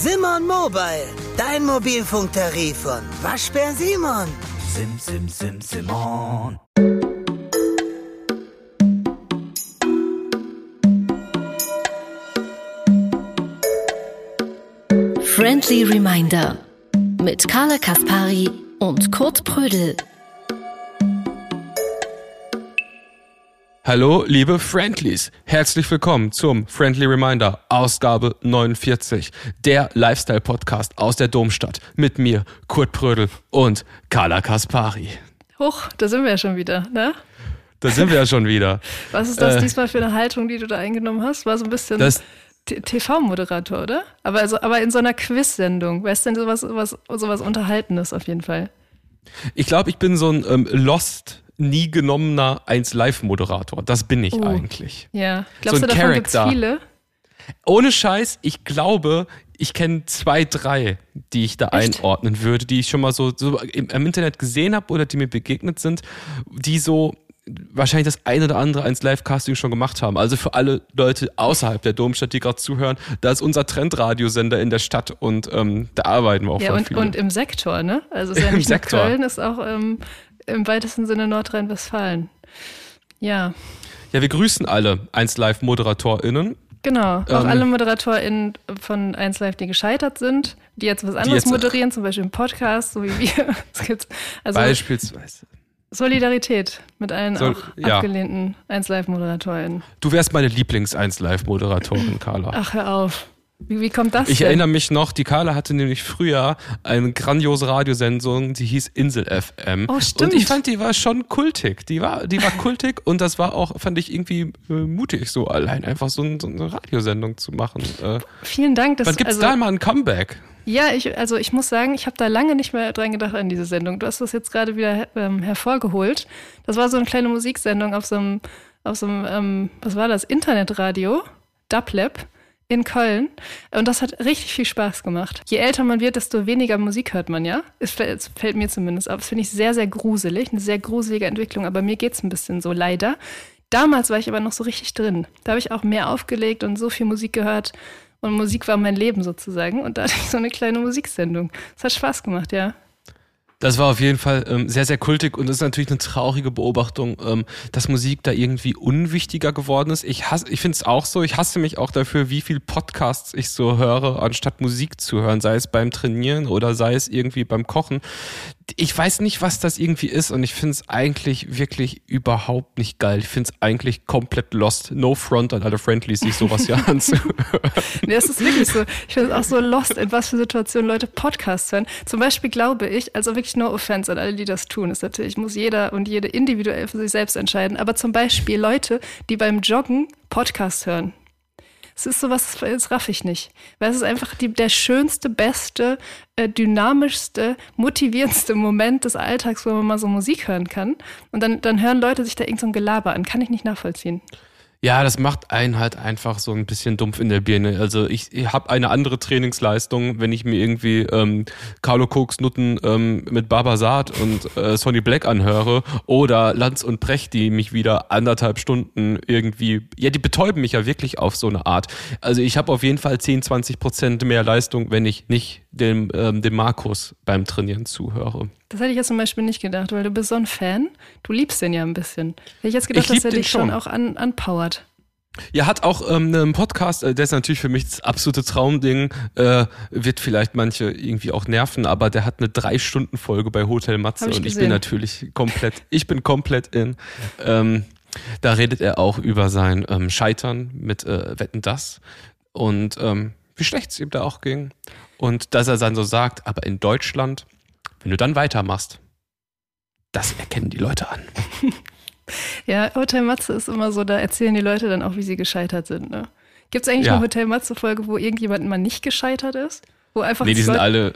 Simon Mobile, dein Mobilfunktarif von Waschbär Simon. Sim, sim, sim, Simon. Friendly Reminder mit Carla Kaspari und Kurt Prödel. Hallo, liebe Friendlies. Herzlich willkommen zum Friendly Reminder, Ausgabe 49, der Lifestyle-Podcast aus der Domstadt. Mit mir, Kurt Prödel und Carla Kaspari. Hoch, da sind wir ja schon wieder, ne? Da sind wir ja schon wieder. Was ist das Äh, diesmal für eine Haltung, die du da eingenommen hast? War so ein bisschen TV-Moderator, oder? Aber, also, aber in so einer Quiz-Sendung. Weißt du denn, sowas, sowas, sowas Unterhaltendes auf jeden Fall. Ich glaube, ich bin so ein ähm, Lost, nie genommener 1-Live-Moderator. Das bin ich Oh. eigentlich. Ja. Glaubst So du, ein davon gibt's Character. viele? Ohne Scheiß, ich glaube, ich kenne zwei, drei, die ich da Echt? einordnen würde, die ich schon mal so, so im, im Internet gesehen habe oder die mir begegnet sind, die so wahrscheinlich das eine oder andere eins Live-Casting schon gemacht haben. Also für alle Leute außerhalb der Domstadt, die gerade zuhören, da ist unser Trendradiosender in der Stadt und ähm, da arbeiten wir auch Ja, und, und im Sektor, ne? Also ist ja Im nicht Sektor. Köln, ist auch ähm, im weitesten Sinne Nordrhein-Westfalen. Ja, ja, wir grüßen alle 1 Live-ModeratorInnen. genau. Auch Ähm, alle ModeratorInnen von 1 Live, die gescheitert sind, die jetzt was anderes jetzt, moderieren, zum Beispiel im Podcast, so wie wir. Also Beispielsweise. Solidarität mit allen Sol- auch ja. abgelehnten 1 Live-ModeratorInnen. Du wärst meine Lieblings-1 Live-Moderatorin, Carla. Ach, hör auf. Wie, wie kommt das Ich denn? erinnere mich noch, die Carla hatte nämlich früher eine grandiose Radiosendung, die hieß Insel FM. Oh, stimmt. Und ich fand, die war schon kultig. Die war, die war kultig und das war auch, fand ich irgendwie äh, mutig, so allein einfach so, ein, so eine Radiosendung zu machen. Äh, Vielen Dank. Dass, wann gibt's also, da mal ein Comeback? Ja, ich, also ich muss sagen, ich habe da lange nicht mehr dran gedacht an diese Sendung. Du hast das jetzt gerade wieder ähm, hervorgeholt. Das war so eine kleine Musiksendung auf so einem, auf so einem ähm, was war das, Internetradio, Dublab in Köln. Und das hat richtig viel Spaß gemacht. Je älter man wird, desto weniger Musik hört man, ja? Es fällt, es mir zumindest auf. Das finde ich sehr, sehr gruselig, eine sehr gruselige Entwicklung. Aber mir geht's ein bisschen so, leider. Damals war ich aber noch so richtig drin. Da habe ich auch mehr aufgelegt und so viel Musik gehört. Und Musik war mein Leben sozusagen. Und da hatte ich so eine kleine Musiksendung. Es hat Spaß gemacht, ja. Das war auf jeden Fall ähm, sehr, sehr kultig und es ist natürlich eine traurige Beobachtung, ähm, dass Musik da irgendwie unwichtiger geworden ist. Ich, hasse- ich finde es auch so, ich hasse mich auch dafür, wie viel Podcasts ich so höre, anstatt Musik zu hören, sei es beim Trainieren oder sei es irgendwie beim Kochen. Ich weiß nicht, was das irgendwie ist und ich finde es eigentlich wirklich überhaupt nicht geil. Ich finde es eigentlich komplett lost. No front an alle Friendlies, sich sowas hier anzuhören. Nee, es ist wirklich so. Ich finde es auch so lost, in was für Situationen Leute Podcasts hören. Zum Beispiel glaube ich, also wirklich no offense an alle, die das tun, ist natürlich, muss jeder und jede individuell für sich selbst entscheiden. Aber zum Beispiel Leute, die beim Joggen Podcasts hören. Es ist sowas, das raff ich nicht. Weil es ist einfach die, der schönste, beste, äh, dynamischste, motivierendste Moment des Alltags, wo man mal so Musik hören kann. Und dann, dann hören Leute sich da irgend so ein Gelaber an. Kann ich nicht nachvollziehen. Ja, das macht einen halt einfach so ein bisschen dumpf in der Birne. Also ich, ich habe eine andere Trainingsleistung, wenn ich mir irgendwie ähm, Carlo Koks Nutten ähm, mit Barbasat und äh, Sonny Black anhöre oder Lanz und Brecht, die mich wieder anderthalb Stunden irgendwie, ja, die betäuben mich ja wirklich auf so eine Art. Also ich habe auf jeden Fall 10, 20 Prozent mehr Leistung, wenn ich nicht dem, ähm, dem Markus beim Trainieren zuhöre. Das hätte ich jetzt zum Beispiel nicht gedacht, weil du bist so ein Fan. Du liebst den ja ein bisschen. Hätte ich jetzt gedacht, Ich dass er dich schon schon. auch an, anpowert. Ja, hat auch ähm, einen Podcast, äh, der ist natürlich für mich das absolute Traumding, äh, wird vielleicht manche irgendwie auch nerven, aber der hat eine Drei-Stunden-Folge bei Hotel Matze ich und ich gesehen. bin natürlich komplett, ich bin komplett in. Ähm, da redet er auch über sein ähm, Scheitern mit äh, Wetten das und ähm, wie schlecht es ihm da auch ging. Und dass er dann so sagt, aber in Deutschland, wenn du dann weitermachst, das erkennen die Leute an. Ja, Hotel Matze ist immer so, da erzählen die Leute dann auch, wie sie gescheitert sind. Ne? Gibt es eigentlich Ja. eine Hotel Matze-Folge, wo irgendjemand mal nicht gescheitert ist? Wo einfach Nee, die sind Leute- alle.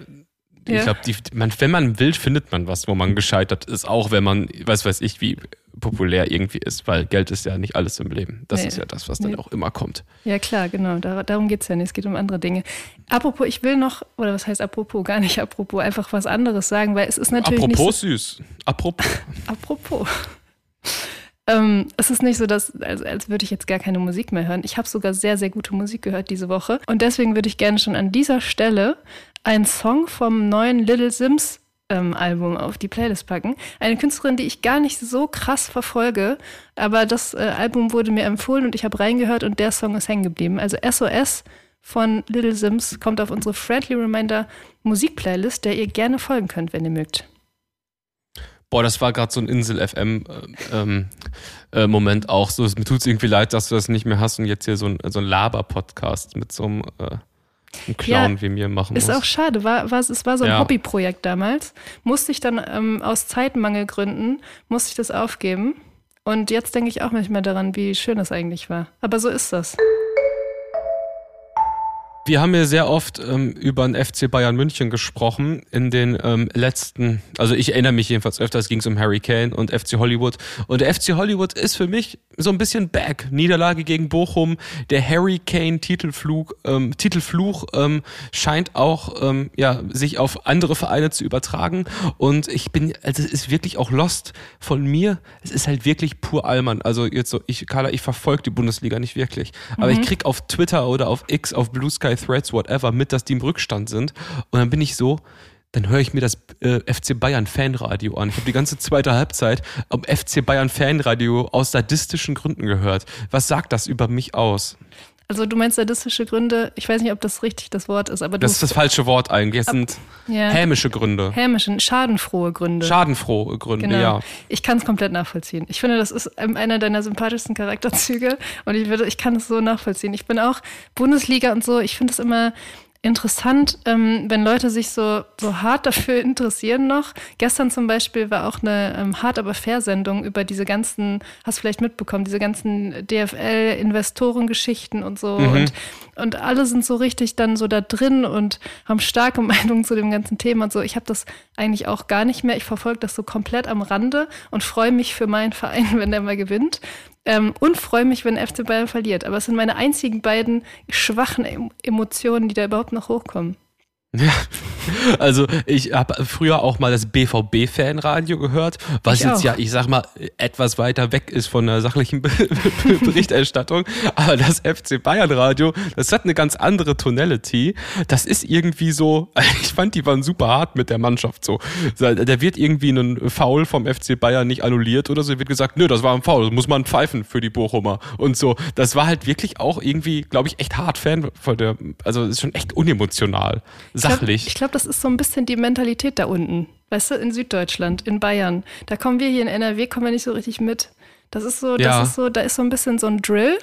Ich Ja. glaube, die, man, wenn man will, findet man was, wo man gescheitert ist, auch wenn man, weiß weiß ich, wie populär irgendwie ist, weil Geld ist ja nicht alles im Leben. Das Nee. ist ja das, was dann Nee. auch immer kommt. Ja, klar, genau. Dar darum geht es ja nicht. Es geht um andere Dinge. Apropos, ich will noch, oder was heißt apropos, gar nicht apropos, einfach was anderes sagen, weil es ist natürlich Apropos nicht süß. Apropos. so, apropos. Ähm, es ist nicht so, dass, als, als würde ich jetzt gar keine Musik mehr hören. Ich habe sogar sehr, sehr gute Musik gehört diese Woche. Und deswegen würde ich gerne schon an dieser Stelle einen Song vom neuen Little Sims ähm, Album auf die Playlist packen. Eine Künstlerin, die ich gar nicht so krass verfolge, aber das äh, Album wurde mir empfohlen und ich habe reingehört und der Song ist hängen geblieben. Also SOS von Little Sims kommt auf unsere Friendly Reminder Musikplaylist, der ihr gerne folgen könnt, wenn ihr mögt. Boah, das war gerade so ein Insel-FM-Moment äh, ähm, äh, auch. So, mir tut es irgendwie leid, dass du das nicht mehr hast und jetzt hier so ein, so ein Laber-Podcast mit so einem, äh, einem Clown ja, wie mir machen ist musst. Ist auch schade. War, war, es war so ein ja. Hobbyprojekt damals. Musste ich dann ähm, aus Zeitmangelgründen, musste ich das aufgeben. Und jetzt denke ich auch mehr daran, wie schön das eigentlich war. Aber so ist das. Wir haben ja sehr oft ähm, über den FC Bayern München gesprochen in den ähm, letzten, also ich erinnere mich jedenfalls öfter, es ging um Harry Kane und FC Hollywood. Und der FC Hollywood ist für mich so ein bisschen back. Niederlage gegen Bochum, der Harry Kane Titelflug, ähm, Titelfluch ähm, scheint auch ähm, ja, sich auf andere Vereine zu übertragen. Und ich bin, also es ist wirklich auch lost von mir. Es ist halt wirklich pur Allmann. Also jetzt so, ich, Carla, ich verfolge die Bundesliga nicht wirklich. Aber mhm. ich krieg auf Twitter oder auf X, auf Blue Sky Threads, whatever, mit, dass die im Rückstand sind. Und dann bin ich so, dann höre ich mir das äh, FC Bayern Fanradio an. Ich habe die ganze zweite Halbzeit am FC Bayern Fanradio aus sadistischen Gründen gehört. Was sagt das über mich aus? Also du meinst sadistische Gründe, ich weiß nicht, ob das richtig das Wort ist, aber Das ist das falsche Wort eigentlich. Es sind ja. hämische Gründe. Hämische, schadenfrohe Gründe. Schadenfrohe Gründe, genau. ja. Ich kann es komplett nachvollziehen. Ich finde, das ist einer deiner sympathischsten Charakterzüge und ich, würde, ich kann es so nachvollziehen. Ich bin auch Bundesliga und so, ich finde es immer interessant, ähm, wenn Leute sich so, so hart dafür interessieren noch. Gestern zum Beispiel war auch eine ähm, hart aber fair Sendung über diese ganzen, hast du vielleicht mitbekommen, diese ganzen DFL-Investorengeschichten und so. Mhm. Und, und alle sind so richtig dann so da drin und haben starke Meinungen zu dem ganzen Thema und so. Ich habe das eigentlich auch gar nicht mehr. Ich verfolge das so komplett am Rande und freue mich für meinen Verein, wenn der mal gewinnt. Ähm, und freue mich, wenn FC Bayern verliert. Aber es sind meine einzigen beiden schwachen Emotionen, die da überhaupt noch hochkommen. Ja, also ich habe früher auch mal das BVB-Fanradio gehört, was ich jetzt auch. ja, ich sag mal, etwas weiter weg ist von der sachlichen Berichterstattung. Aber das FC Bayern-Radio, das hat eine ganz andere Tonality. Das ist irgendwie so, ich fand, die waren super hart mit der Mannschaft so. Da wird irgendwie ein Foul vom FC Bayern nicht annulliert oder so, wird gesagt, nö, das war ein Foul, das muss man pfeifen für die Bochumer und so. Das war halt wirklich auch irgendwie, glaube ich, echt hart Fan von der, also ist schon echt unemotional sachlich. Ich glaube, glaub, das ist so ein bisschen die Mentalität da unten. Weißt du, in Süddeutschland, in Bayern. Da kommen wir hier in NRW, kommen wir nicht so richtig mit. Das ist so, ja. das ist so, da ist so ein bisschen so ein Drill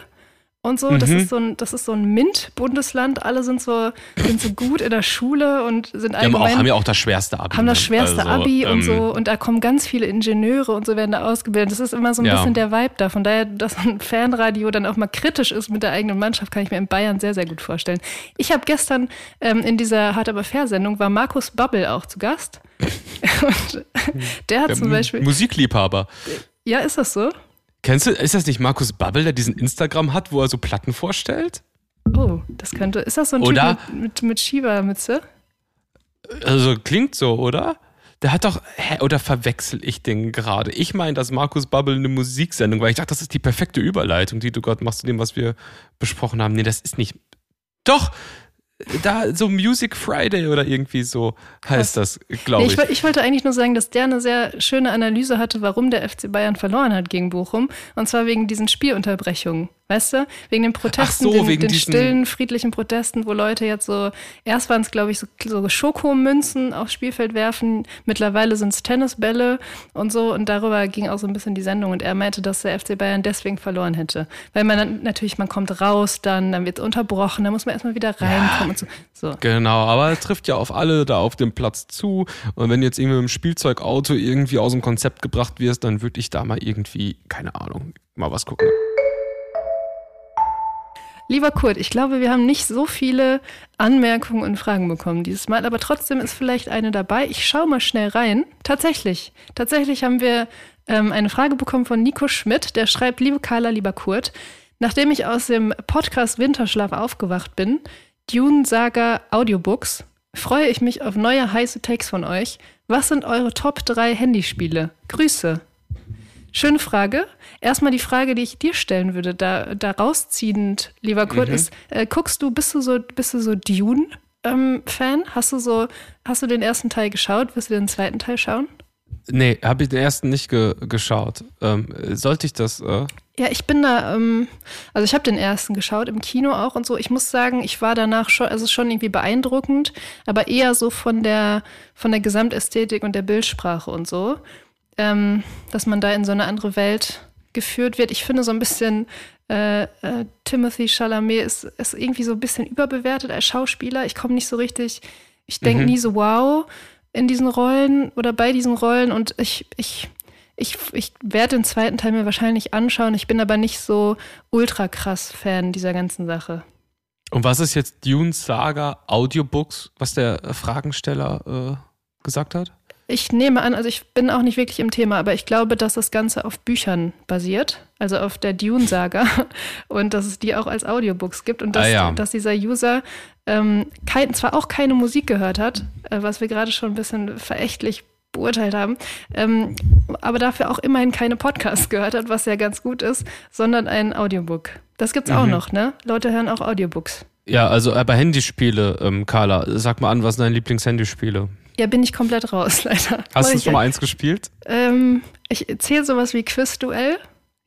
und so. Mhm. Das ist so ein, das ist so ein MINT-Bundesland. Alle sind so, sind so gut in der Schule und sind allgemein. Haben, auch, haben ja auch das schwerste Abi. Haben das ne? schwerste also, Abi ähm, und so. Und da kommen ganz viele Ingenieure und so werden da ausgebildet. Das ist immer so ein ja. bisschen der Vibe da. Von daher, dass ein Fanradio dann auch mal kritisch ist mit der eigenen Mannschaft, kann ich mir in Bayern sehr, sehr gut vorstellen. Ich habe gestern ähm, in dieser Hart aber Fair-Sendung war Markus Babbel auch zu Gast. und der hat der zum Beispiel. Musikliebhaber. Ja, ist das so? Kennst du, ist das nicht Markus Babbel, der diesen Instagram hat, wo er so Platten vorstellt? Oh, das könnte. Ist das so ein oder, Typ mit, mit, mit Schiebermütze? Also klingt so, oder? Der hat doch, hä, oder verwechsel ich den gerade? Ich meine, dass Markus Babbel eine Musiksendung, weil ich dachte, das ist die perfekte Überleitung, die du gerade machst zu dem, was wir besprochen haben. Nee, das ist nicht. Doch, da so Music Friday oder irgendwie so heißt das, glaube ich. Nee, ich. Ich wollte eigentlich nur sagen, dass der eine sehr schöne Analyse hatte, warum der FC Bayern verloren hat gegen Bochum. Und zwar wegen diesen Spielunterbrechungen. Weißt du? Wegen den Protesten, so, den, wegen den stillen, friedlichen Protesten, wo Leute jetzt so, erst waren es, glaube ich, so, so Schokomünzen aufs Spielfeld werfen, mittlerweile sind es Tennisbälle und so. Und darüber ging auch so ein bisschen die Sendung. Und er meinte, dass der FC Bayern deswegen verloren hätte. Weil man dann, natürlich, man kommt raus, dann, dann wird es unterbrochen, dann muss man erstmal wieder reinkommen ja, und so. so. Genau, aber es trifft ja auf alle da auf dem Platz zu. Und wenn jetzt irgendwie mit dem Spielzeugauto irgendwie aus dem Konzept gebracht wirst, dann würde ich da mal irgendwie, keine Ahnung, mal was gucken. Lieber Kurt, ich glaube, wir haben nicht so viele Anmerkungen und Fragen bekommen dieses Mal, aber trotzdem ist vielleicht eine dabei. Ich schaue mal schnell rein. Tatsächlich, tatsächlich haben wir ähm, eine Frage bekommen von Nico Schmidt, der schreibt, liebe Carla, lieber Kurt, nachdem ich aus dem Podcast Winterschlaf aufgewacht bin, Dune Saga Audiobooks, freue ich mich auf neue heiße Takes von euch. Was sind eure Top 3 Handyspiele? Grüße. Schöne Frage. Erstmal die Frage, die ich dir stellen würde, da, da rausziehend, lieber Kurt, Mhm. ist, äh, guckst du, bist du so, bist du so Dune-Fan? hast du so, hast du den ersten Teil geschaut? Wirst du den zweiten Teil schauen? Nee, habe ich den ersten nicht ge geschaut. Ähm, sollte ich das? Äh? Ja, ich bin da, ähm, also ich habe den ersten geschaut, im Kino auch und so. Ich muss sagen, ich war danach schon, also schon irgendwie beeindruckend, aber eher so von der, von der Gesamtästhetik und der Bildsprache und so, ähm, dass man da in so eine andere Welt geführt wird. Ich finde so ein bisschen, äh, äh, Timothy Chalamet ist, ist irgendwie so ein bisschen überbewertet als Schauspieler. Ich komme nicht so richtig, ich denke nie so, wow, in diesen Rollen oder bei diesen Rollen und ich, ich, ich, ich werde den zweiten Teil mir wahrscheinlich anschauen. Ich bin aber nicht so ultra krass Fan dieser ganzen Sache. Und was ist jetzt Dune Saga Audiobooks, was der Fragensteller äh, gesagt hat? Ich nehme an, also ich bin auch nicht wirklich im Thema, aber ich glaube, dass das Ganze auf Büchern basiert, also auf der Dune-Saga und dass es die auch als Audiobooks gibt und dass, Ah, ja. dass dieser User ähm, kein, zwar auch keine Musik gehört hat, äh, was wir gerade schon ein bisschen verächtlich beurteilt haben, ähm, aber dafür auch immerhin keine Podcasts gehört hat, was ja ganz gut ist, sondern ein Audiobook. Das gibt's auch Mhm. noch, ne? Leute hören auch Audiobooks. Ja, also aber Handyspiele, ähm, Carla, sag mal an, was sind deine Lieblingshandyspiele? Ja, bin ich komplett raus, leider. Hast du schon mal eins gespielt? Ähm, ich zähle sowas wie Quizduell.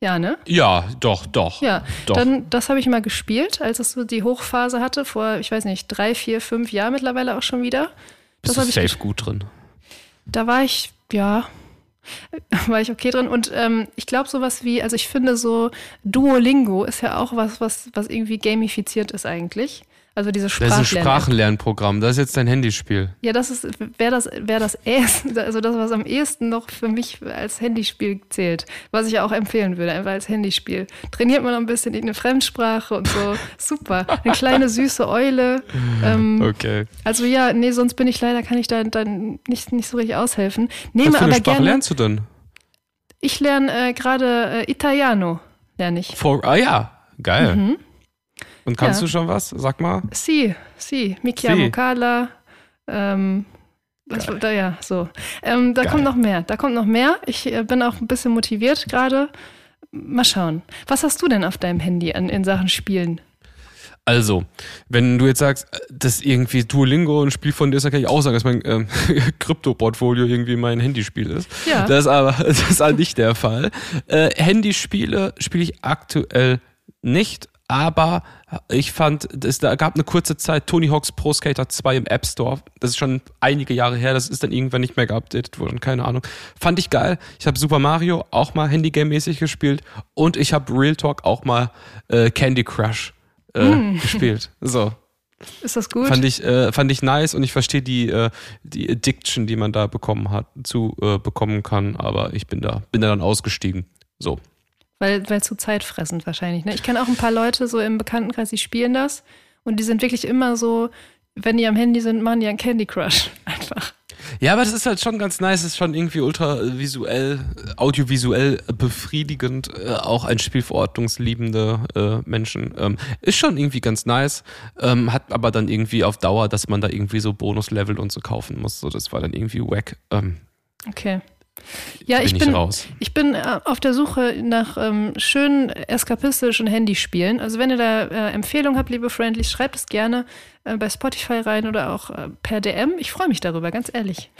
Ja, ne? Ja, doch, doch. Ja, Doch. dann das habe ich mal gespielt, als es so die Hochphase hatte, vor, ich weiß nicht, drei, vier, fünf Jahren mittlerweile auch schon wieder. Bist das du hab ich safe gut drin. Da war ich, ja, war ich okay drin. Und ähm, ich glaube sowas wie, also ich finde so Duolingo ist ja auch was, was, was irgendwie gamifiziert ist eigentlich. Also diese Das ist ein. Sprachenlernprogramm. Das ist jetzt dein Handyspiel. Ja, das ist, wäre das, wäre das ehesten, also das, was am ehesten noch für mich als Handyspiel zählt, was ich auch empfehlen würde, einfach als Handyspiel. Trainiert man noch ein bisschen irgendeine Fremdsprache und so. Super. Eine kleine süße Eule. Ähm, Okay. Also ja, nee, sonst bin ich leider, kann ich da dann nicht, nicht so richtig aushelfen. Nehme Was für eine aber Sprache gerne. lernst du denn? Ich lerne äh, gerade äh, Italiano, lerne ich. For, ah ja, geil. Und kannst. Ja. du schon was? Sag mal. Si, si, mi chiamo Si. Carla. Ähm, das, da, ja, so. Ähm, da Geil. kommt noch mehr. Da kommt noch mehr. Ich äh, bin auch ein bisschen motiviert gerade. Mal schauen. Was hast du denn auf deinem Handy an, in Sachen Spielen? Also, wenn du jetzt sagst, äh, dass irgendwie Duolingo ein Spiel von dir ist, dann kann ich auch sagen, dass mein ähm, Krypto-Portfolio irgendwie mein Handyspiel ist. Ja. Das ist aber das ist halt nicht der Fall. Äh, Handyspiele spiele ich aktuell nicht, aber ich fand, es da gab eine kurze Zeit Tony Hawk's Pro Skater 2 im App Store. Das ist schon einige Jahre her, das ist dann irgendwann nicht mehr geupdatet worden, keine Ahnung. Fand ich geil. Ich habe Super Mario auch mal Handygame-mäßig gespielt und ich habe Real Talk auch mal äh, Candy Crush äh, gespielt. So. Ist das gut? Fand ich, äh, fand ich nice und ich verstehe die, äh, die Addiction, die man da bekommen hat, zu äh, bekommen kann, aber ich bin da, bin da dann ausgestiegen. So. Weil, weil zu zeitfressend wahrscheinlich. Ne? Ich kenne auch ein paar Leute so im Bekanntenkreis, die spielen das und die sind wirklich immer so, wenn die am Handy sind, machen die einen Candy Crush. Einfach. Ja, aber das ist halt schon ganz nice, es ist schon irgendwie ultra visuell, audiovisuell befriedigend, äh, auch ein spielverordnungsliebende äh, Menschen. Ähm, ist schon irgendwie ganz nice, ähm, hat aber dann irgendwie auf Dauer, dass man da irgendwie so Bonuslevel und so kaufen muss. So, das war dann irgendwie wack. Ähm, Okay. Ja, bin ich bin, raus. ich bin äh, auf der Suche nach ähm, schönen eskapistischen Handyspielen. Also wenn ihr da äh, Empfehlungen habt, liebe Friendlies, schreibt es gerne äh, bei Spotify rein oder auch äh, per DM. Ich freue mich darüber, ganz ehrlich.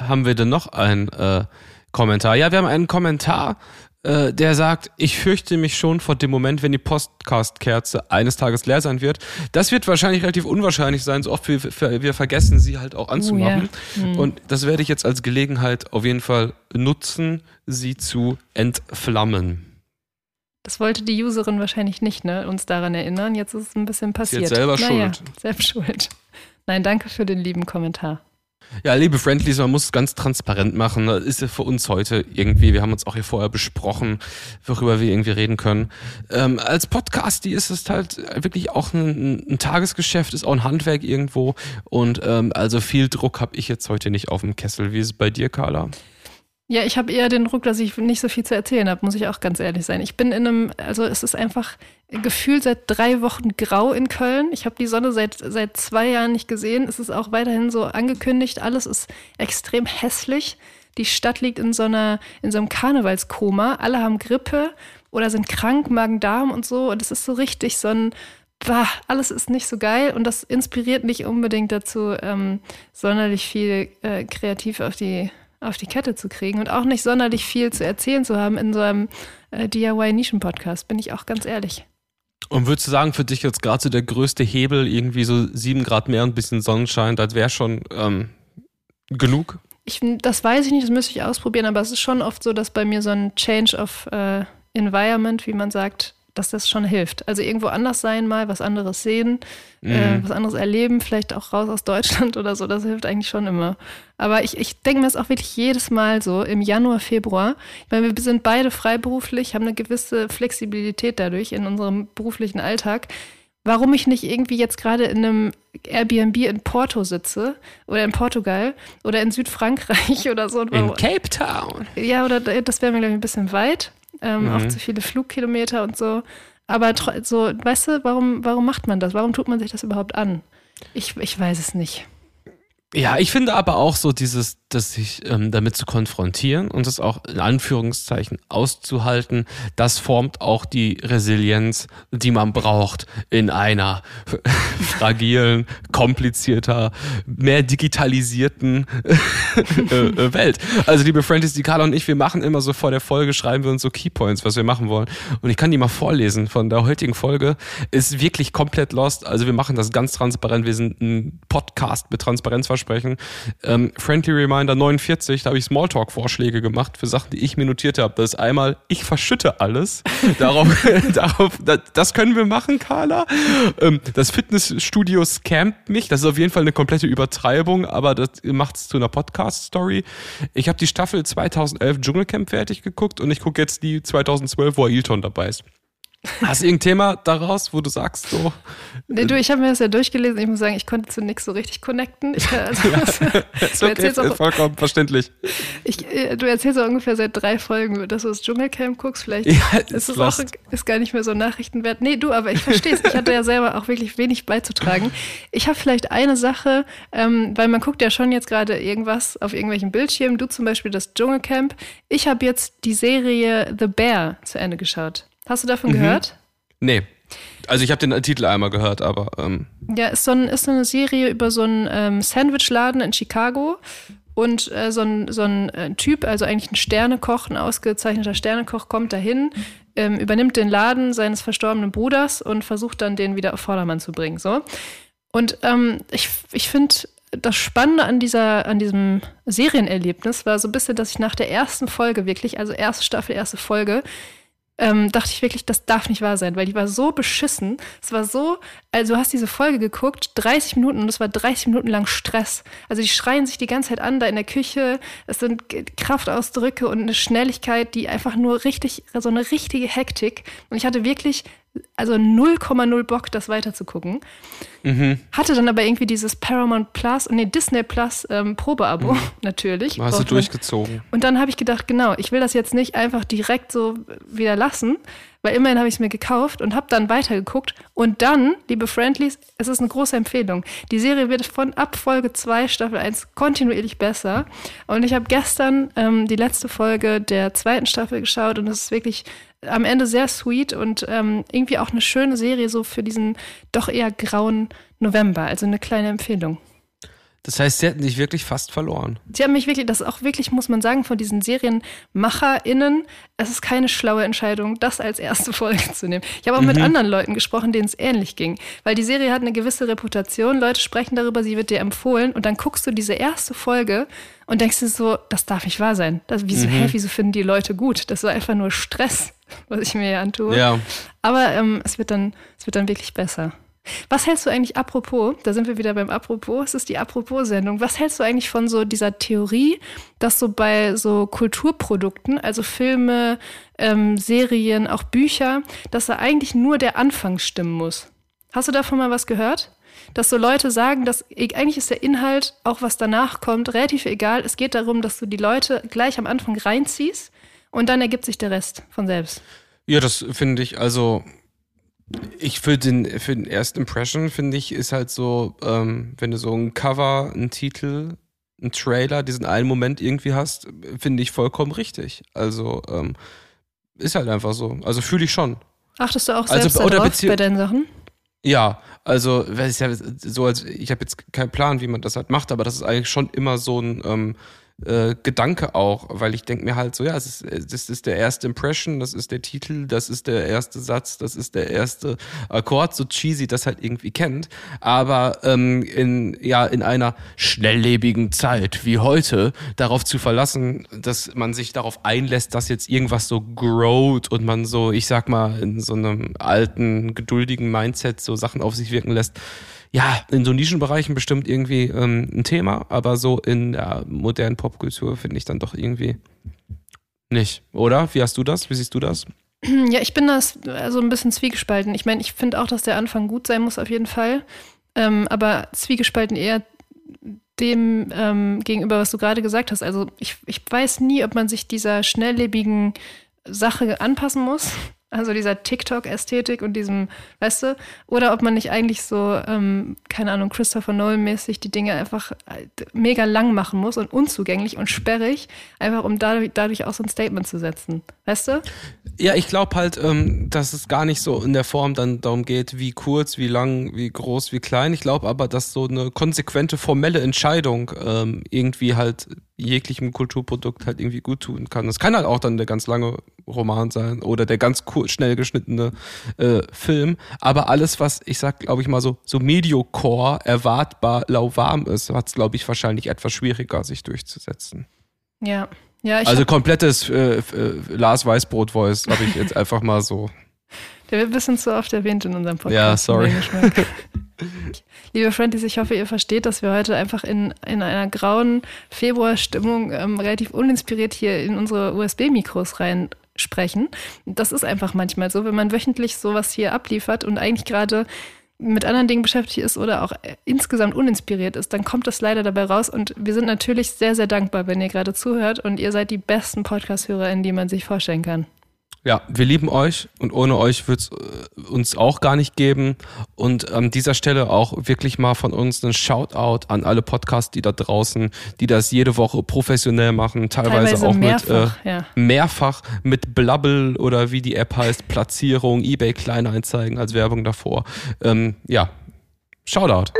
haben wir denn noch einen äh, Kommentar? Ja, wir haben einen Kommentar, äh, der sagt, ich fürchte mich schon vor dem Moment, wenn die Podcast-Kerze eines Tages leer sein wird. Das wird wahrscheinlich relativ unwahrscheinlich sein, so oft wir, wir, vergessen, sie halt auch anzumachen. Und das werde ich jetzt als Gelegenheit auf jeden Fall nutzen, sie zu entflammen. Das wollte die Userin wahrscheinlich nicht, ne, uns daran erinnern. Jetzt ist es ein bisschen passiert. jetzt selber naja, schuld. Selbst schuld. Nein, danke für den lieben Kommentar. Ja, liebe Friendlies, man muss es ganz transparent machen. Das ist ja für uns heute irgendwie, wir haben uns auch hier vorher besprochen, worüber wir irgendwie reden können. Ähm, als Podcast, die ist es halt wirklich auch ein, ein Tagesgeschäft, ist auch ein Handwerk irgendwo. Und ähm, also viel Druck habe ich jetzt heute nicht auf dem Kessel. Wie ist es bei dir, Carla? Ja, ich habe eher den Druck, dass ich nicht so viel zu erzählen habe, muss ich auch ganz ehrlich sein. Ich bin in einem, also es ist einfach gefühlt seit drei Wochen grau in Köln. Ich habe die Sonne seit, seit zwei Jahren nicht gesehen. Es ist auch weiterhin so angekündigt. Alles ist extrem hässlich. Die Stadt liegt in so einer, in so einem Karnevalskoma. Alle haben Grippe oder sind krank, Magen-Darm und so. Und es ist so richtig so ein, bah, alles ist nicht so geil. Und das inspiriert nicht unbedingt dazu, ähm, sonderlich viel äh, kreativ auf die, auf die Kette zu kriegen und auch nicht sonderlich viel zu erzählen zu haben in so einem äh, DIY-Nischen-Podcast, bin ich auch ganz ehrlich. Und würdest du sagen, für dich jetzt gerade so der größte Hebel, irgendwie so sieben Grad mehr und ein bisschen Sonnenschein, das wäre schon ähm, genug? Ich, das weiß ich nicht, das müsste ich ausprobieren, aber es ist schon oft so, dass bei mir so ein Change of äh, Environment, wie man sagt, dass das schon hilft. Also irgendwo anders sein mal, was anderes sehen, äh, mhm. äh, was anderes erleben, vielleicht auch raus aus Deutschland oder so, das hilft eigentlich schon immer. Aber ich, ich denke mir das auch wirklich jedes Mal so im Januar, Februar. Ich meine, wir sind beide freiberuflich, haben eine gewisse Flexibilität dadurch in unserem beruflichen Alltag. Warum ich nicht irgendwie jetzt gerade in einem Airbnb in Porto sitze oder in Portugal oder in Südfrankreich oder so. In Cape Town. Ja, oder das wäre mir, glaube ich, ein bisschen weit ähm, mhm. auch zu viele Flugkilometer und so. Aber so, weißt du, warum, warum macht man das? Warum tut man sich das überhaupt an? Ich, ich weiß es nicht. Ja, ich finde aber auch so dieses, dass sich ähm, damit zu konfrontieren und das auch in Anführungszeichen auszuhalten, das formt auch die Resilienz, die man braucht in einer fragilen, komplizierter, mehr digitalisierten äh, äh, Welt. Also liebe Friendlies, die Carla und ich, wir machen immer so vor der Folge, schreiben wir uns so Keypoints, was wir machen wollen. Und ich kann die mal vorlesen von der heutigen Folge. Ist wirklich komplett lost. Also wir machen das ganz transparent. Wir sind ein Podcast mit Transparenz versprechen. Ähm, Friendly Reminder 49, da habe ich Smalltalk-Vorschläge gemacht für Sachen, die ich mir notiert habe. Das ist einmal, ich verschütte alles. darauf, darauf, das können wir machen, Carla. Ähm, das Fitnessstudio scampt mich. Das ist auf jeden Fall eine komplette Übertreibung, aber das macht es zu einer Podcast-Story. Ich habe die Staffel 2011 Dschungelcamp fertig geguckt und ich gucke jetzt die 2012, wo Ailton dabei ist. Hast du irgendein Thema daraus, wo du sagst so? Nee, du, ich habe mir das ja durchgelesen. Ich muss sagen, ich konnte zu nichts so richtig connecten. Ich, also, ja, ist okay, ist vollkommen verständlich. Ich, äh, du erzählst auch ungefähr seit drei Folgen, dass du das Dschungelcamp guckst. Vielleicht ja, ist es auch ist gar nicht mehr so Nachrichtenwert. Nee, du, aber ich verstehe es. Ich hatte ja selber auch wirklich wenig beizutragen. Ich habe vielleicht eine Sache, ähm, weil man guckt ja schon jetzt gerade irgendwas auf irgendwelchen Bildschirmen. Du zum Beispiel das Dschungelcamp. Ich habe jetzt die Serie The Bear zu Ende geschaut. Hast du davon mhm. gehört? Nee. Also ich habe den Titel einmal gehört, aber. Ähm. Ja, ist so, ein, ist so eine Serie über so einen ähm, Sandwichladen in Chicago. Und äh, so ein, so ein äh, Typ, also eigentlich ein Sternekoch, ein ausgezeichneter Sternekoch, kommt dahin, ähm, übernimmt den Laden seines verstorbenen Bruders und versucht dann, den wieder auf Vordermann zu bringen. So. Und ähm, ich, ich finde, das Spannende an, dieser, an diesem Serienerlebnis war so ein bisschen, dass ich nach der ersten Folge wirklich, also erste Staffel, erste Folge, ähm, dachte ich wirklich, das darf nicht wahr sein, weil die war so beschissen. Es war so, also du hast diese Folge geguckt, 30 Minuten und es war 30 Minuten lang Stress. Also die schreien sich die ganze Zeit an da in der Küche. Es sind Kraftausdrücke und eine Schnelligkeit, die einfach nur richtig, so eine richtige Hektik. Und ich hatte wirklich also 0,0 Bock, das weiterzugucken. Mhm. Hatte dann aber irgendwie dieses Paramount Plus, nee, Disney Plus ähm, Probeabo, mhm. natürlich. Hast du durchgezogen. Und dann habe ich gedacht, genau, ich will das jetzt nicht einfach direkt so wieder lassen, weil immerhin habe ich es mir gekauft und habe dann weitergeguckt. Und dann, liebe Friendlies, es ist eine große Empfehlung. Die Serie wird von ab Folge 2, Staffel 1 kontinuierlich besser. Und ich habe gestern ähm, die letzte Folge der zweiten Staffel geschaut und es ist wirklich am Ende sehr sweet und ähm, irgendwie auch eine schöne Serie so für diesen doch eher grauen November. Also eine kleine Empfehlung. Das heißt, sie hätten dich wirklich fast verloren. Sie haben mich wirklich, das ist auch wirklich, muss man sagen, von diesen SerienmacherInnen, es ist keine schlaue Entscheidung, das als erste Folge zu nehmen. Ich habe auch mhm. mit anderen Leuten gesprochen, denen es ähnlich ging. Weil die Serie hat eine gewisse Reputation, Leute sprechen darüber, sie wird dir empfohlen und dann guckst du diese erste Folge und denkst dir so, das darf nicht wahr sein. Das, wieso, mhm. hä, wieso finden die Leute gut? Das ist einfach nur Stress, was ich mir hier antue. Ja. Aber ähm, es, wird dann, es wird dann wirklich besser. Was hältst du eigentlich apropos, da sind wir wieder beim Apropos, es ist die Apropos-Sendung, was hältst du eigentlich von so dieser Theorie, dass so bei so Kulturprodukten, also Filme, ähm, Serien, auch Bücher, dass da eigentlich nur der Anfang stimmen muss? Hast du davon mal was gehört? Dass so Leute sagen, dass e, eigentlich ist der Inhalt, auch was danach kommt, relativ egal. Es geht darum, dass du die Leute gleich am Anfang reinziehst und dann ergibt sich der Rest von selbst. Ja, das finde ich also ich für den, für den Erst Impression finde ich, ist halt so, ähm, wenn du so ein Cover, einen Titel einen Trailer, diesen einen Moment irgendwie hast, finde ich vollkommen richtig. Also ähm, ist halt einfach so. Also fühle ich schon. Achtest du auch Also, selbst oder darauf bei deinen Sachen? Ja, also ja so, als ich habe jetzt keinen Plan, wie man das halt macht, aber das ist eigentlich schon immer so ein ähm, äh, Gedanke auch, weil ich denke mir halt so, ja, es ist, das ist der erste Impression, das ist der Titel, das ist der erste Satz, das ist der erste Akkord, so cheesy das halt irgendwie kennt. Aber ähm, in ja in einer schnelllebigen Zeit wie heute darauf zu verlassen, dass man sich darauf einlässt, dass jetzt irgendwas so growt und man so, ich sag mal, in so einem alten, geduldigen Mindset so Sachen auf sich wirken lässt. Ja, in so Nischenbereichen bestimmt irgendwie ähm, ein Thema, aber so in der modernen Popkultur finde ich dann doch irgendwie nicht, oder? Wie hast du das? Wie siehst du das? Ja, ich bin das also ein bisschen zwiegespalten. Ich meine, ich finde auch, dass der Anfang gut sein muss, auf jeden Fall. Ähm, aber zwiegespalten eher dem ähm, gegenüber, was du gerade gesagt hast. Also ich, ich weiß nie, ob man sich dieser schnelllebigen Sache anpassen muss. Also dieser TikTok-Ästhetik und diesem, weißt du, oder ob man nicht eigentlich so, ähm, keine Ahnung, Christopher Nolan-mäßig die Dinge einfach äh, mega lang machen muss und unzugänglich und sperrig, einfach um dadurch, dadurch auch so ein Statement zu setzen. Weißt du? Ja, ich glaube halt, ähm, dass es gar nicht so in der Form dann darum geht, wie kurz, wie lang, wie groß, wie klein. Ich glaube aber, dass so eine konsequente formelle Entscheidung ähm, irgendwie halt jeglichem Kulturprodukt halt irgendwie gut tun kann. Das kann halt auch dann der ganz lange Roman sein oder der ganz schnell geschnittene äh, Film. Aber alles, was ich sag, glaube ich mal so so Mediocore erwartbar lauwarm ist, hat es glaube ich wahrscheinlich etwas schwieriger sich durchzusetzen. Ja. Ja, ich also komplettes äh, äh, Lars Weißbrot Voice habe ich jetzt einfach mal so. der wird ein bisschen zu oft erwähnt in unserem Podcast. Ja, sorry. Liebe Friendlies, ich hoffe, ihr versteht, dass wir heute einfach in, in einer grauen Februarstimmung ähm, relativ uninspiriert hier in unsere USB-Mikros rein sprechen. Das ist einfach manchmal so, wenn man wöchentlich sowas hier abliefert und eigentlich gerade mit anderen Dingen beschäftigt ist oder auch äh, insgesamt uninspiriert ist, dann kommt das leider dabei raus. Und wir sind natürlich sehr, sehr dankbar, wenn ihr gerade zuhört und ihr seid die besten Podcast-HörerInnen, die man sich vorstellen kann. Ja, wir lieben euch und ohne euch wird es äh, uns auch gar nicht geben. Und an dieser Stelle auch wirklich mal von uns ein Shoutout an alle Podcasts, die da draußen, die das jede Woche professionell machen, teilweise, Teilweise auch mehrfach, mit äh, ja. mehrfach mit Blubble oder wie die App heißt, Platzierung, eBay Kleinanzeigen als Werbung davor. Ähm, ja, Shoutout.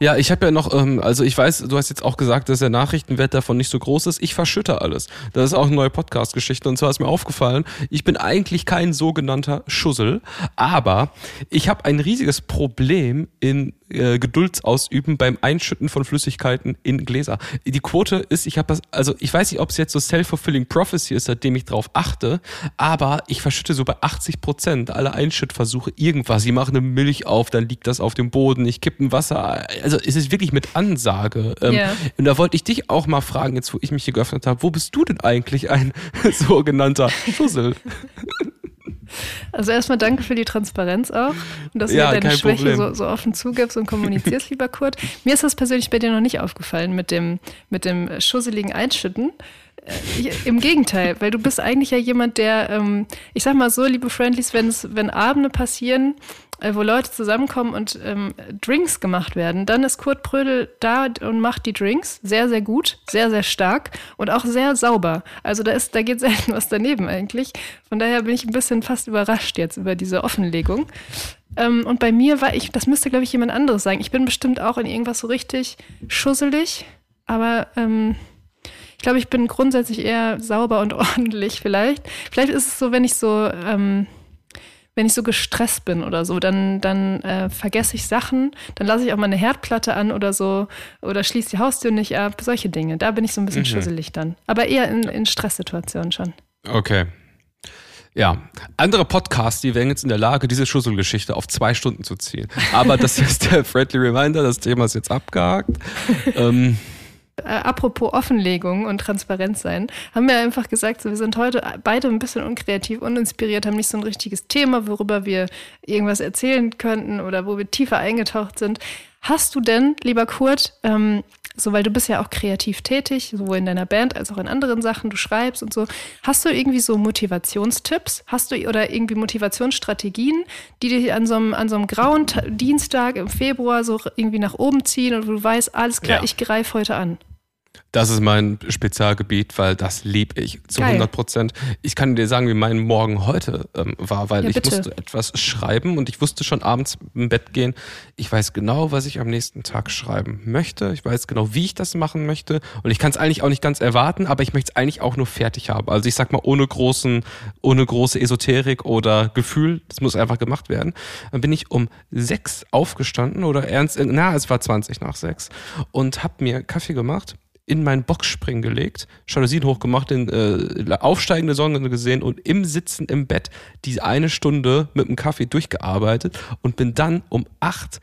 Ja, ich habe ja noch, ähm, also ich weiß, du hast jetzt auch gesagt, dass der Nachrichtenwert davon nicht so groß ist. Ich verschütte alles. Das ist auch eine neue Podcast-Geschichte. Und zwar ist mir aufgefallen, ich bin eigentlich kein sogenannter Schussel, aber ich habe ein riesiges Problem in äh, Geduldsausüben beim Einschütten von Flüssigkeiten in Gläser. Die Quote ist, ich habe das, also ich weiß nicht, ob es jetzt so self-fulfilling prophecy ist, seitdem ich drauf achte, aber ich verschütte so bei 80 Prozent alle Einschüttversuche irgendwas. Ich mache eine Milch auf, dann liegt das auf dem Boden, ich kippe ein Wasser. Also es ist wirklich mit Ansage. Ähm, Ja. Und da wollte ich dich auch mal fragen, jetzt wo ich mich hier geöffnet habe, wo bist du denn eigentlich ein sogenannter Schussel? Also erstmal danke für die Transparenz auch und dass Ja, du deine Schwäche so, so offen zugibst und kommunizierst, lieber Kurt. Mir ist das persönlich bei dir noch nicht aufgefallen mit dem, mit dem schusseligen Einschütten. Äh, Im Gegenteil, weil du bist eigentlich ja jemand, der, ähm, ich sag mal so, liebe Friendlies, wenn Abende passieren, wo Leute zusammenkommen und ähm, Drinks gemacht werden, dann ist Kurt Prödel da und macht die Drinks sehr, sehr gut, sehr, sehr stark und auch sehr sauber. Also da da geht selten was daneben eigentlich. Von daher bin ich ein bisschen fast überrascht jetzt über diese Offenlegung. Ähm, und bei mir war ich, das müsste, glaube ich, jemand anderes sagen. Ich bin bestimmt auch in irgendwas so richtig schusselig, aber ähm, ich glaube, ich bin grundsätzlich eher sauber und ordentlich vielleicht. Vielleicht ist es so, wenn ich so, ähm, wenn ich so gestresst bin oder so, dann, dann äh, vergesse ich Sachen, dann lasse ich auch mal eine Herdplatte an oder so oder schließe die Haustür nicht ab, solche Dinge. Da bin ich so ein bisschen schusselig dann. Aber eher in, in Stresssituationen schon. Okay. Ja, andere Podcasts, die wären jetzt in der Lage, diese Schusselgeschichte auf zwei Stunden zu ziehen. Aber das ist der Friendly Reminder, das Thema ist jetzt abgehakt. ähm, Äh, apropos Offenlegung und Transparenz sein, haben wir einfach gesagt, so, wir sind heute beide ein bisschen unkreativ, uninspiriert, haben nicht so ein richtiges Thema, worüber wir irgendwas erzählen könnten oder wo wir tiefer eingetaucht sind. Hast du denn, lieber Kurt, ähm, so weil du bist ja auch kreativ tätig, sowohl in deiner Band als auch in anderen Sachen, du schreibst und so. Hast du irgendwie so Motivationstipps? Hast du oder irgendwie Motivationsstrategien, die dich an so einem, an so einem grauen Dienstag im Februar so irgendwie nach oben ziehen und du weißt, alles klar, ja. ich greife heute an? Das ist mein Spezialgebiet, weil das liebe ich zu Geil. 100 Prozent. Ich kann dir sagen, wie mein Morgen heute ähm, war, weil ja, ich musste etwas schreiben und ich wusste schon abends im Bett gehen, ich weiß genau, was ich am nächsten Tag schreiben möchte. Ich weiß genau, wie ich das machen möchte und ich kann es eigentlich auch nicht ganz erwarten, aber ich möchte es eigentlich auch nur fertig haben. Also ich sag mal, ohne großen, ohne große Esoterik oder Gefühl, das muss einfach gemacht werden. Dann bin ich um sechs aufgestanden oder ernst, na, es war 20 nach sechs und habe mir Kaffee gemacht in meinen Boxspring gelegt, Jalousien hochgemacht, den äh, aufsteigende Sonne gesehen und im Sitzen im Bett die eine Stunde mit dem Kaffee durchgearbeitet und bin dann um acht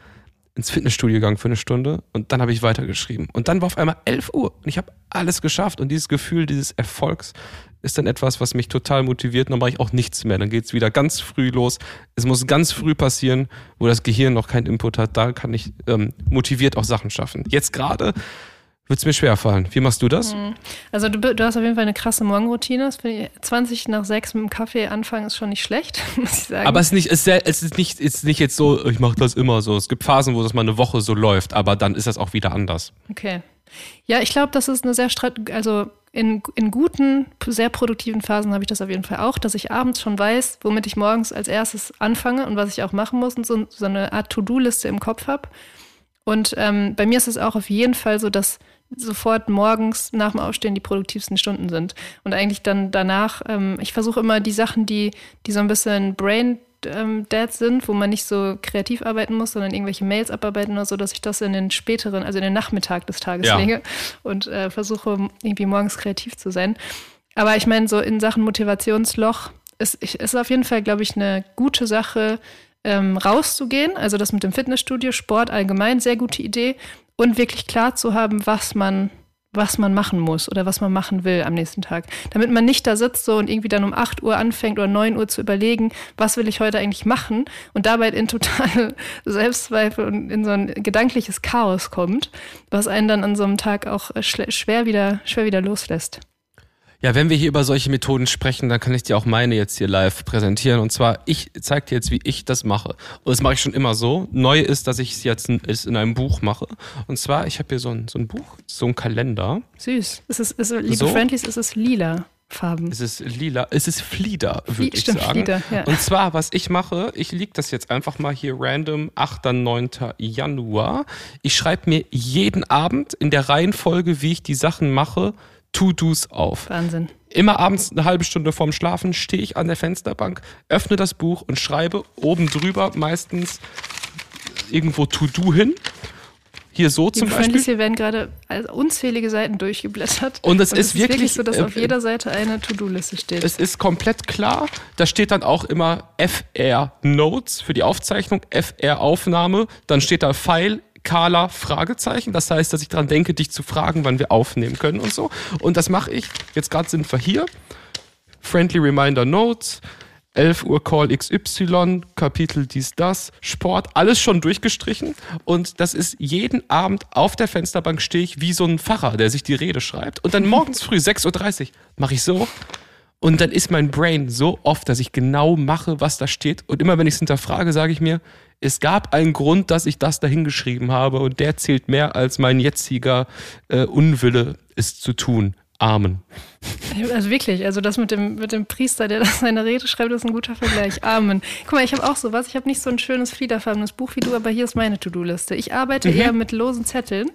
ins Fitnessstudio gegangen für eine Stunde und dann habe ich weitergeschrieben. Und dann war auf einmal 11 Uhr und ich habe alles geschafft und dieses Gefühl dieses Erfolgs ist dann etwas, was mich total motiviert und dann mache ich auch nichts mehr. Dann geht es wieder ganz früh los. Es muss ganz früh passieren, wo das Gehirn noch keinen Input hat. Da kann ich ähm, motiviert auch Sachen schaffen. Jetzt gerade wird es mir schwer fallen. Wie machst du das? Mhm. Also du, du, hast auf jeden Fall eine krasse Morgenroutine. 20 nach 6 mit dem Kaffee anfangen ist schon nicht schlecht, muss ich sagen. Aber es ist nicht, es ist nicht, es ist nicht jetzt so, ich mache das immer so. Es gibt Phasen, wo das mal eine Woche so läuft, aber dann ist das auch wieder anders. Okay. Ja, ich glaube, das ist eine sehr also in, in guten, sehr produktiven Phasen habe ich das auf jeden Fall auch, dass ich abends schon weiß, womit ich morgens als erstes anfange und was ich auch machen muss und so, so eine Art To-Do-Liste im Kopf habe. Und ähm, bei mir ist es auch auf jeden Fall so, dass sofort morgens nach dem Aufstehen die produktivsten Stunden sind. Und eigentlich dann danach, ähm, ich versuche immer die Sachen, die, die so ein bisschen brain ähm, dead sind, wo man nicht so kreativ arbeiten muss, sondern irgendwelche Mails abarbeiten oder so, dass ich das in den späteren, also in den Nachmittag des Tages ja. lege und äh, versuche irgendwie morgens kreativ zu sein. Aber ich meine, so in Sachen Motivationsloch ist, ist auf jeden Fall, glaube ich, eine gute Sache, ähm, rauszugehen. Also das mit dem Fitnessstudio, Sport allgemein, sehr gute Idee und wirklich klar zu haben, was man was man machen muss oder was man machen will am nächsten Tag. Damit man nicht da sitzt so und irgendwie dann um 8 Uhr anfängt oder 9 Uhr zu überlegen, was will ich heute eigentlich machen und dabei in totale Selbstzweifel und in so ein gedankliches Chaos kommt, was einen dann an so einem Tag auch schwer wieder, schwer wieder loslässt. Ja, wenn wir hier über solche Methoden sprechen, dann kann ich dir auch meine jetzt hier live präsentieren. Und zwar, ich zeige dir jetzt, wie ich das mache. Und das mache ich schon immer so. Neu ist, dass ich es jetzt in, in einem Buch mache. Und zwar, ich habe hier so ein, so ein Buch, so ein Kalender. Süß. Es ist, es, liebe so. Friendlies, es ist lila. Farben. Es ist lila, es ist Flieder, würde ich sagen. Flieder, ja. Und zwar, was ich mache, ich liege das jetzt einfach mal hier random, 8. 9. Januar. Ich schreibe mir jeden Abend in der Reihenfolge, wie ich die Sachen mache, To-Dos auf. Wahnsinn. Immer abends eine halbe Stunde vorm Schlafen stehe ich an der Fensterbank, öffne das Buch und schreibe oben drüber meistens irgendwo To-Do hin. Hier so zum Beispiel. Hier werden gerade unzählige Seiten durchgeblättert. Und es ist, ist wirklich, wirklich so, dass äh, auf jeder Seite eine To-Do-Liste steht. Es ist komplett klar. Da steht dann auch immer FR Notes für die Aufzeichnung, FR Aufnahme. Dann steht da File Carla Fragezeichen. Das heißt, dass ich daran denke, dich zu fragen, wann wir aufnehmen können und so. Und das mache ich. Jetzt gerade sind wir hier. Friendly Reminder Notes. 11 Uhr Call XY, Kapitel dies, das, Sport, alles schon durchgestrichen. Und das ist jeden Abend auf der Fensterbank stehe ich wie so ein Pfarrer, der sich die Rede schreibt. Und dann morgens früh, 6.30 Uhr, mache ich so. Und dann ist mein Brain so oft, dass ich genau mache, was da steht. Und immer wenn ich es hinterfrage, sage ich mir, es gab einen Grund, dass ich das dahingeschrieben habe und der zählt mehr als mein jetziger äh, Unwille, es zu tun. Amen. Also wirklich, also das mit dem, mit dem Priester, der da seine Rede schreibt, ist ein guter Vergleich. Amen. Guck mal, ich habe auch sowas. Ich habe nicht so ein schönes fliederfarbenes Buch wie du, aber hier ist meine To-Do-Liste. Ich arbeite mhm. eher mit losen Zetteln.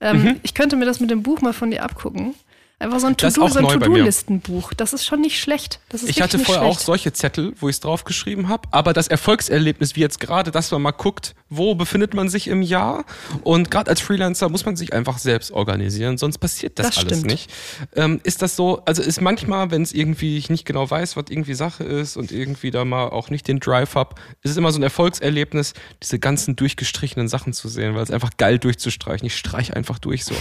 Ähm, mhm. Ich könnte mir das mit dem Buch mal von dir abgucken. Einfach so ein To-Do-Listenbuch. So das ist schon nicht schlecht. ich hatte vorher schlecht. auch solche Zettel, wo ich es draufgeschrieben habe. Aber das Erfolgserlebnis, wie jetzt gerade, dass man mal guckt, wo befindet man sich im Jahr. Und gerade als Freelancer muss man sich einfach selbst organisieren, sonst passiert das, das alles stimmt. nicht. Ähm, ist das so, also ist manchmal, wenn es irgendwie ich nicht genau weiß, was irgendwie Sache ist und irgendwie da mal auch nicht den Drive habe, ist es immer so ein Erfolgserlebnis, diese ganzen durchgestrichenen Sachen zu sehen, weil es einfach geil durchzustreichen. Ich streiche einfach durch so.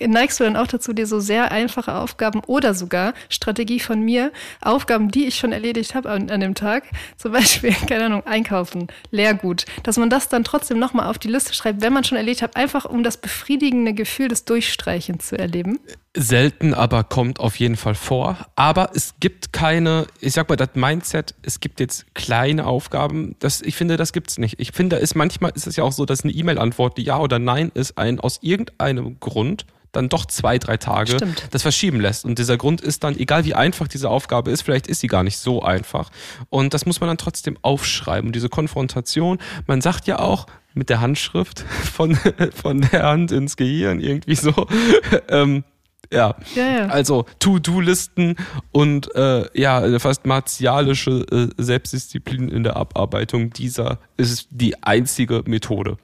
Neigst du dann auch dazu, dir so sehr einfache Aufgaben oder sogar Strategie von mir, Aufgaben, die ich schon erledigt habe an, an dem Tag, zum Beispiel, keine Ahnung, einkaufen, Lehrgut, dass man das dann trotzdem nochmal auf die Liste schreibt, wenn man schon erledigt hat, einfach um das befriedigende Gefühl des Durchstreichens zu erleben? Selten, aber kommt auf jeden Fall vor. Aber es gibt keine, ich sag mal, das Mindset, es gibt jetzt kleine Aufgaben, das, ich finde, das gibt's nicht. Ich finde, es manchmal ist es ja auch so, dass eine E-Mail-Antwort, die Ja oder Nein ist, ein aus irgendeinem Grund dann doch zwei, drei Tage Stimmt. das verschieben lässt. Und dieser Grund ist dann, egal wie einfach diese Aufgabe ist, vielleicht ist sie gar nicht so einfach. Und das muss man dann trotzdem aufschreiben. Und diese Konfrontation, man sagt ja auch mit der Handschrift von, von der Hand ins Gehirn irgendwie so, ähm, ja. Ja, ja. Also To-Do-Listen und äh, ja, fast martialische äh, Selbstdisziplin in der Abarbeitung dieser ist die einzige Methode.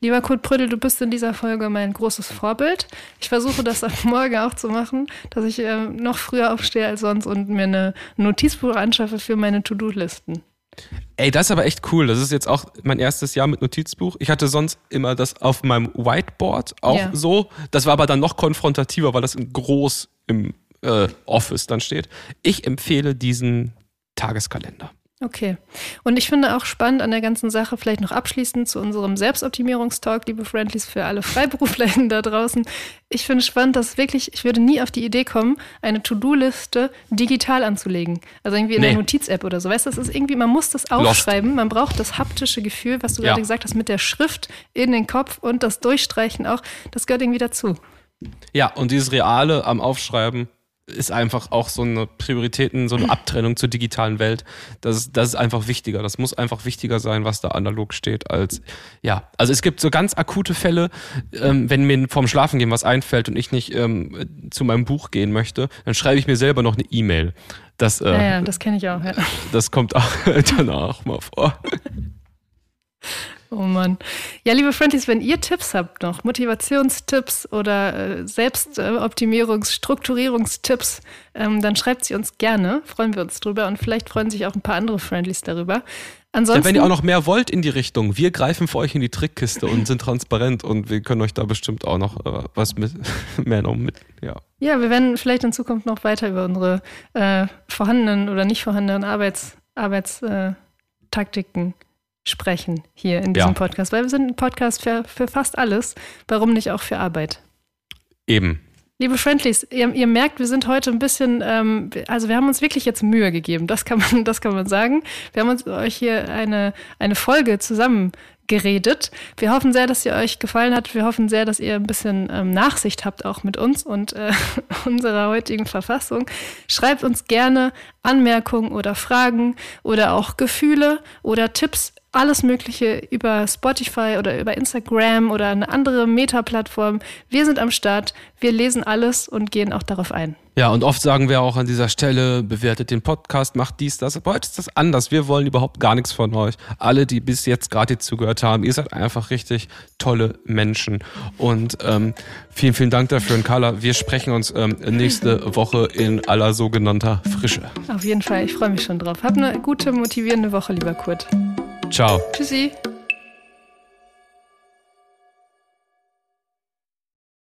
Lieber Kurt Prödel, du bist in dieser Folge mein großes Vorbild. Ich versuche das ab morgen auch zu machen, dass ich äh, noch früher aufstehe als sonst und mir eine Notizbuch anschaffe für meine To-Do-Listen. Ey, das ist aber echt cool. Das ist jetzt auch mein erstes Jahr mit Notizbuch. Ich hatte sonst immer das auf meinem Whiteboard auch Ja. so. Das war aber dann noch konfrontativer, weil das in groß im äh, Office dann steht. Ich empfehle diesen Tageskalender. Okay. Und ich finde auch spannend an der ganzen Sache, vielleicht noch abschließend zu unserem Selbstoptimierungstalk, liebe Friendlies, für alle Freiberuflerinnen da draußen. Ich finde spannend, dass wirklich, ich würde nie auf die Idee kommen, eine To-Do-Liste digital anzulegen. Also irgendwie in Nee. der Notiz-App oder so. Weißt du, das ist irgendwie, man muss das aufschreiben, man braucht das haptische Gefühl, was du Ja. gerade gesagt hast, mit der Schrift in den Kopf und das Durchstreichen auch. Das gehört irgendwie dazu. Ja, und dieses Reale am Aufschreiben ist einfach auch so eine Prioritäten, so eine Abtrennung zur digitalen Welt. Das ist, das ist einfach wichtiger. Das muss einfach wichtiger sein, was da analog steht, als ja. Also es gibt so ganz akute Fälle, ähm, wenn mir vorm Schlafengehen was einfällt und ich nicht ähm, zu meinem Buch gehen möchte, dann schreibe ich mir selber noch eine E-Mail. Das, äh, Ja, ja, das kenne ich auch. Ja. das kommt auch danach mal vor. Oh Mann. Ja, liebe Friendlies, wenn ihr Tipps habt noch, Motivationstipps oder äh, Selbstoptimierungs-, Strukturierungstipps, ähm, dann schreibt sie uns gerne. Freuen wir uns drüber und vielleicht freuen sich auch ein paar andere Friendlies darüber. Ja, Ansonsten, wenn ihr auch noch mehr wollt in die Richtung, wir greifen für euch in die Trickkiste und sind transparent und wir können euch da bestimmt auch noch äh, was mit mehr noch mit, ja. ja, wir werden vielleicht in Zukunft noch weiter über unsere äh, vorhandenen oder nicht vorhandenen Arbeits, Arbeitstaktiken äh, sprechen hier in diesem Ja. Podcast, weil wir sind ein Podcast für, für fast alles. Warum nicht auch für Arbeit? Eben. Liebe Friendlies, ihr, ihr merkt, wir sind heute ein bisschen, ähm, also wir haben uns wirklich jetzt Mühe gegeben, das kann man, das kann man sagen. Wir haben uns euch hier eine, eine Folge zusammen geredet. Wir hoffen sehr, dass sie euch gefallen hat. Wir hoffen sehr, dass ihr ein bisschen ähm, Nachsicht habt auch mit uns und äh, unserer heutigen Verfassung. Schreibt uns gerne Anmerkungen oder Fragen oder auch Gefühle oder Tipps alles Mögliche über Spotify oder über Instagram oder eine andere Meta-Plattform. Wir sind am Start, wir lesen alles und gehen auch darauf ein. Ja, und oft sagen wir auch an dieser Stelle, bewertet den Podcast, macht dies, das. Aber heute ist das anders. Wir wollen überhaupt gar nichts von euch. Alle, die bis jetzt gerade zugehört haben, ihr seid einfach richtig tolle Menschen. Und ähm, vielen, vielen Dank dafür. Und Carla, wir sprechen uns ähm, nächste Woche in aller sogenannter Frische. Auf jeden Fall, ich freue mich schon drauf. Habt eine gute, motivierende Woche, lieber Kurt. Ciao. Tschüssi.